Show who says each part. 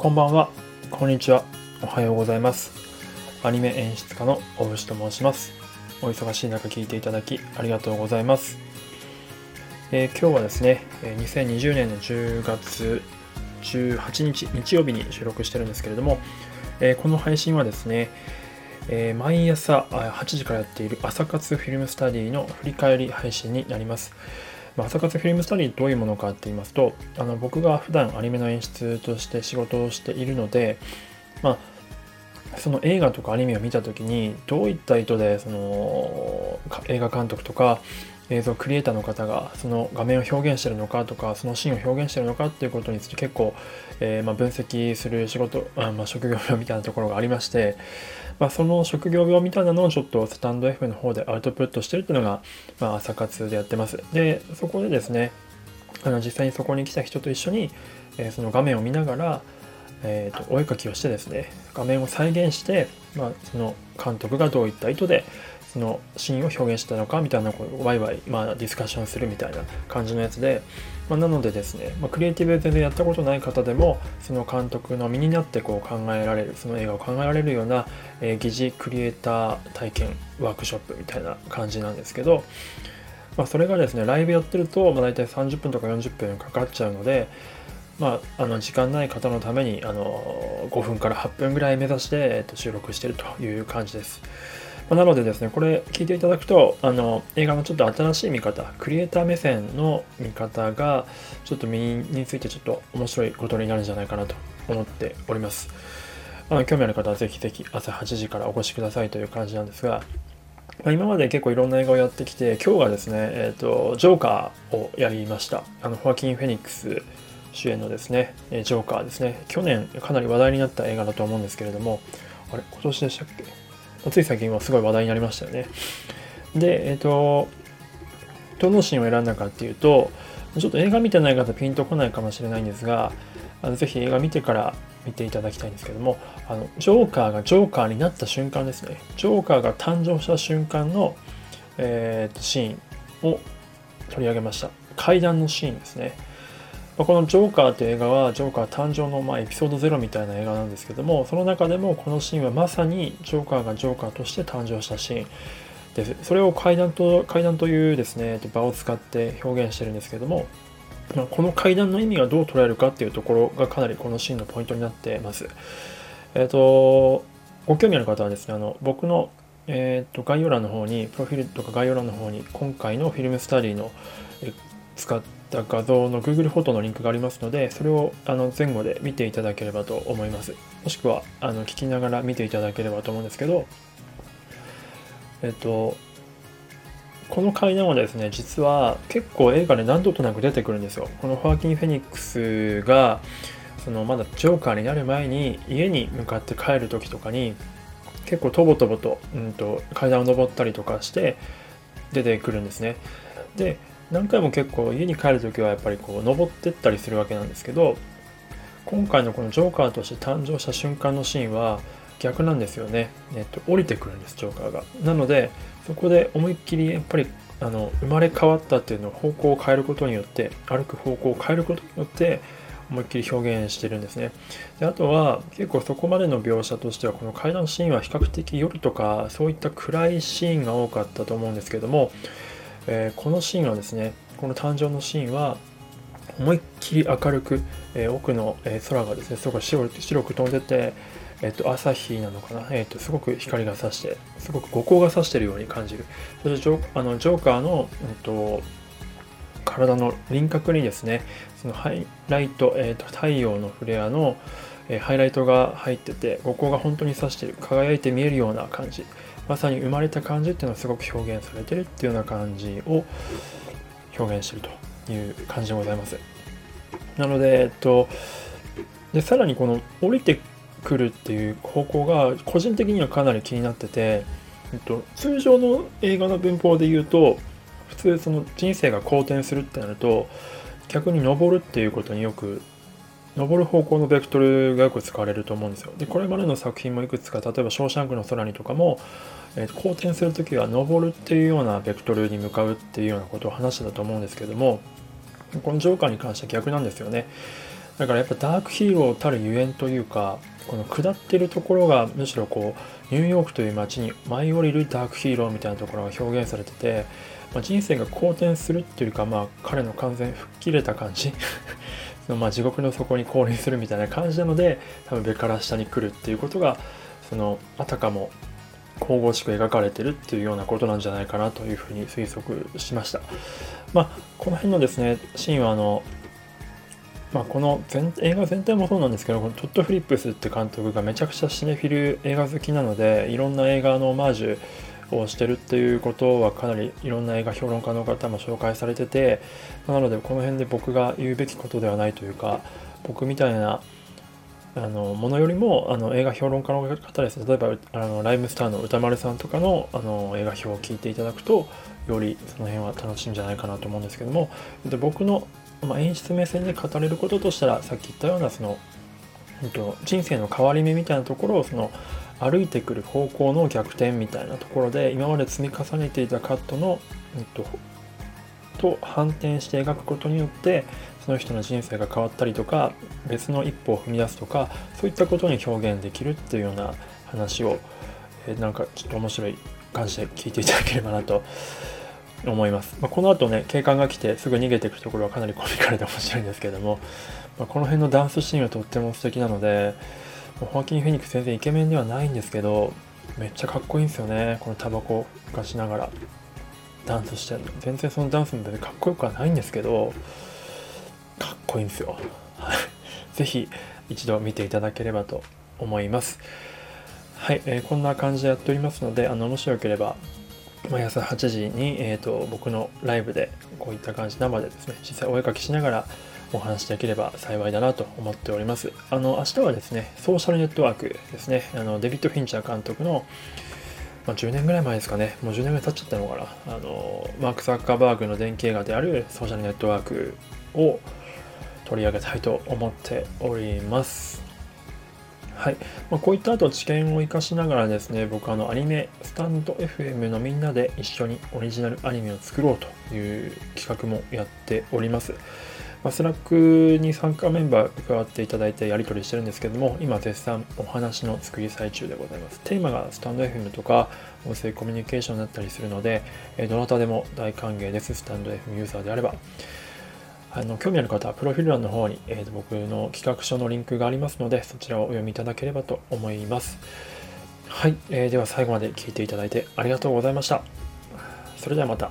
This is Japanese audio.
Speaker 1: こんばんは、こんにちは、おはようございます。アニメ演出家の大牛と申します。お忙しい中聞いていただきありがとうございます。えー今日はですね、え2020年の10月18日日曜日に収録してるんですけれども、えーこの配信はですね、えー毎朝8時からやっている朝活フィルムスタディの振り返り配信になります。まあ朝活フィルムスタディどういうものかって言いますとあの僕が普段アニメの演出として仕事をしているので、まあ、その映画とかアニメを見た時にどういった意図でその映画監督とか映像クリエイターの方がその画面を表現してるのかとかそのシーンを表現してるのかっていうことについて結構、えーま、分析する仕事あ、まあ、職業病みたいなところがありまして、まあ、その職業病みたいなのをちょっとスタンド F の方でアウトプットしてるっていうのが、まあ、朝活でやってます。でそこでですねあの実際にそこに来た人と一緒に、えーその画面を見ながら、えーとお絵描きをしてですね画面を再現して、まあ、その監督がどういった意図でのシーンを表現したのかみたいなこうワイワイ、まあ、ディスカッションするみたいな感じのやつで、まあ、なのでですね、まあ、クリエイティブで全然やったことない方でもその監督の身になってこう考えられるその映画を考えられるような、えー疑似クリエイター体験ワークショップみたいな感じなんですけど、まあ、それがですねライブやってると、まあ、大体30分とか40分かかっちゃうので、まあ、あの時間ない方のためにあの5分から8分ぐらい目指して、えっと、収録してるという感じです。まなのでですね、これ聞いていただくと、あの映画のちょっと新しい見方、クリエイター目線の見方が、ちょっと身についてちょっと面白いことになるんじゃないかなと思っております。あの興味ある方はぜひぜひ朝8時からお越しくださいという感じなんですが、ま今まで結構いろんな映画をやってきて、今日がですね、えっ、と、ジョーカーをやりました。あの、ホアキン・フェニックス主演のですね、ジョーカーですね。去年かなり話題になった映画だと思うんですけれども、あれ、今年でしたっけ？つい最近はすごい話題になりましたよね。で、えっ、と、どのシーンを選んだかっていうと、ちょっと映画見てない方ピンとこないかもしれないんですが、あのぜひ映画見てから見ていただきたいんですけども、あのジョーカーがジョーカーになった瞬間ですね。ジョーカーが誕生した瞬間の、えーとシーンを取り上げました。階段のシーンですね。まこの「ジョーカー」という映画はジョーカー誕生のまエピソード0みたいな映画なんですけどもその中でもこのシーンはまさにジョーカーがジョーカーとして誕生したシーンです。それを階段と階段というですね場を使って表現してるんですけどもまこの階段の意味がどう捉えるかっていうところがかなりこのシーンのポイントになってます。えっ、とご興味ある方はですねあの僕のえー、と概要欄の方にプロフィールとか概要欄の方に今回のフィルムスタディの使ったた画像の Google フォトのリンクがありますのでそれをあの前後で見ていただければと思いますもしくはあの聞きながら見ていただければと思うんですけどえっ、とこの階段はですね実は結構映画で何度となく出てくるんですよこのホアキン・フェニックスがそのまだジョーカーになる前に家に向かって帰る時とかに結構とぼとぼと,、うん、と階段を登ったりとかして出てくるんですね。で何回も結構家に帰る時はやっぱりこう登ってったりするわけなんですけど今回のこのジョーカーとして誕生した瞬間のシーンは逆なんですよね。えっと、降りてくるんですジョーカーが。なのでそこで思いっきりやっぱりあの生まれ変わったっていうのを方向を変えることによって歩く方向を変えることによって思いっきり表現してるんですね。であとは結構そこまでの描写としてはこの階段シーンは比較的夜とかそういった暗いシーンが多かったと思うんですけども、えーこのシーンはですねこの誕生のシーンは思いっきり明るく、えー奥の、空がですねすごく白く飛んでて、えっと朝日なのかな、えっとすごく光が差してすごく五光が差してるように感じる。そしてジョあのジョーカーの、えっと体の輪郭にですねそのハイライト、えーと太陽のフレアの、ハイライトが入ってて五光が本当に差してる輝いて見えるような感じ。まさに生まれた感じっていうのはすごく表現されてるっていうような感じを表現してるという感じでございます。なのでえっとでさらにこの降りてくるっていう方向が個人的にはかなり気になってて、えっと、通常の映画の文法で言うと普通その人生が好転するってなると逆に登るっていうことによく登る方向のベクトルがよく使われると思うんですよ。でこれまでの作品もいくつか例えば「ショーシャンクの空に」とかも、えーと好転する時は登るっていうようなベクトルに向かうっていうようなことを話してたと思うんですけどもこのジョーカーに関しては逆なんですよね。だからやっぱダークヒーローたるゆえんというかこの下ってるところがむしろこうニューヨークという街に舞い降りるダークヒーローみたいなところが表現されてて、まあ、人生が好転するっていうかまあ彼の完全吹っ切れた感じ まあ地獄の底に降臨するみたいな感じなので多分上から下に来るっていうことがそのあたかも神々しく描かれてるっていうようなことなんじゃないかなというふうに推測しました。まあ、この辺のですね、シーンはあの、まあ、この全映画全体もそうなんですけど、このトッド・フリップスって監督がめちゃくちゃシネフィル映画好きなので、いろんな映画のオマージュをしてるっていうことはかなりいろんな映画評論家の方も紹介されてて、なのでこの辺で僕が言うべきことではないというか、僕みたいなあのものよりもあの映画評論家の方です例えばあのライムスターの歌丸さんとかのあの映画表を聞いていただくとよりその辺は楽しいんじゃないかなと思うんですけども。で僕の、まあ、演出目線で語れることとしたらさっき言ったようなその、えっと、人生の変わり目みたいなところをその歩いてくる方向の逆転みたいなところで今まで積み重ねていたカットの、えっと、と反転して描くことによってその人の人生が変わったりとか別の一歩を踏み出すとかそういったことに表現できるっていうような話を、え、なんかちょっと面白い感じで聞いていただければなと思います。まあ、この後ね警官が来てすぐ逃げていくところはかなりコミカルで面白いんですけども、まあ、この辺のダンスシーンはとっても素敵なのでホアキン・フェニックス全然イケメンではないんですけどめっちゃかっこいいんですよねこのタバコふかしながらダンスしてるの全然そのダンスも別にかっこよくはないんですけどかっこいいんですよ。ぜひ一度見ていただければと思います。はい、えー、こんな感じでやっておりますので、あのもしよければ毎朝8時に、えーと、僕のライブでこういった感じ生でですね実際お絵かきしながらお話しできれば幸いだなと思っております。あの明日はですねソーシャルネットワークですね。あのデビッド・フィンチャー監督の、まあ、10年ぐらい前ですかね。もう10年ぐらい経っちゃったのかなあのマーク・ザッカーバーグの伝記映画であるソーシャルネットワークを取り上げたいと思っております。はい。まあ、こういった後知見を生かしながらですね、僕あのアニメスタンド FM のみんなで一緒にオリジナルアニメを作ろうという企画もやっております。まあ、スラックに参加メンバー加わっていただいてやり取りしてるんですけども、今絶賛お話の作り最中でございます。テーマがスタンド FM とか音声コミュニケーションだったりするので、どなたでも大歓迎です。スタンド FM ユーザーであれば。あの興味ある方はプロフィール欄の方に、えー、と僕の企画書のリンクがありますのでそちらをお読みいただければと思います。はい、えー、では最後まで聞いていただいてありがとうございました。それではまた。